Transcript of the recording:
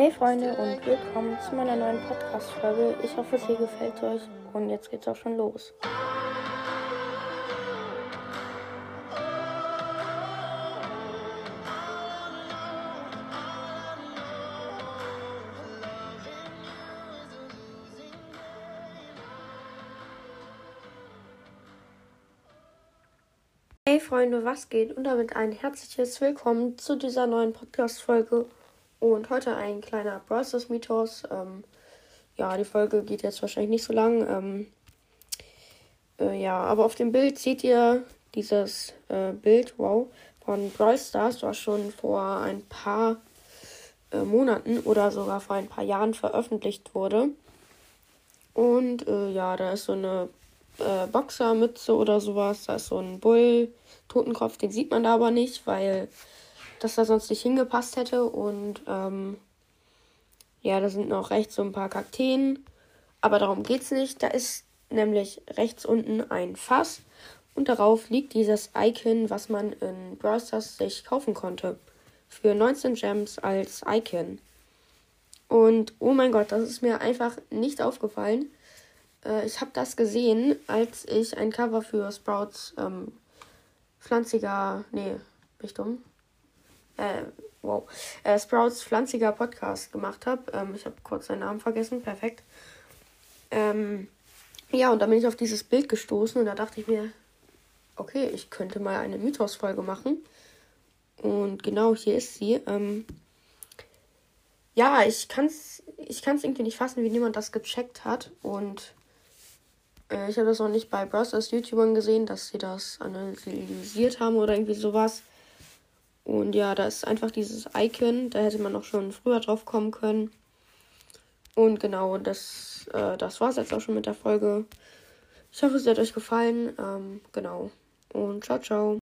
Hey Freunde und willkommen zu meiner neuen Podcast-Folge. Ich hoffe, es hier gefällt euch und jetzt geht's auch schon los. Hey Freunde, was geht? Und damit ein herzliches Willkommen zu dieser neuen Podcast-Folge. Und heute ein kleiner Browsers Mythos. Ähm, ja, die Folge geht jetzt wahrscheinlich nicht so lang. Ähm, äh, ja, aber auf dem Bild seht ihr dieses äh, Bild, wow, von Brawl Stars, was schon vor ein paar äh, Monaten oder sogar vor ein paar Jahren veröffentlicht wurde. Und äh, ja, da ist so eine äh, Boxermütze oder sowas. Da ist so ein Bull, Totenkopf, den sieht man da aber nicht, weil das da sonst nicht hingepasst hätte. Und ähm, ja, da sind noch rechts so ein paar Kakteen. Aber darum geht's nicht. Da ist nämlich rechts unten ein Fass und darauf liegt dieses Icon, was man in Brawl sich kaufen konnte. Für 19 Gems als Icon. Und oh mein Gott, das ist mir einfach nicht aufgefallen. Äh, ich habe das gesehen, als ich ein Cover für Sprouts ähm, pflanziger, nee, bin ich dumm? Äh, wow, äh, Sprouts pflanziger Podcast gemacht habe. Ähm, ich habe kurz seinen Namen vergessen, perfekt. Ähm, ja, und da bin ich auf dieses Bild gestoßen und da dachte ich mir, okay, ich könnte mal eine Mythos-Folge machen. Und genau hier ist sie. Ähm, ja, ich kann es ich kann's irgendwie nicht fassen, wie niemand das gecheckt hat. Und äh, ich habe das auch nicht bei Browsers YouTubern gesehen, dass sie das analysiert haben oder irgendwie sowas. Und ja, da ist einfach dieses Icon, da hätte man auch schon früher drauf kommen können. Und genau, das, äh, das war es jetzt auch schon mit der Folge. Ich hoffe, es hat euch gefallen. Ähm, genau. Und ciao, ciao.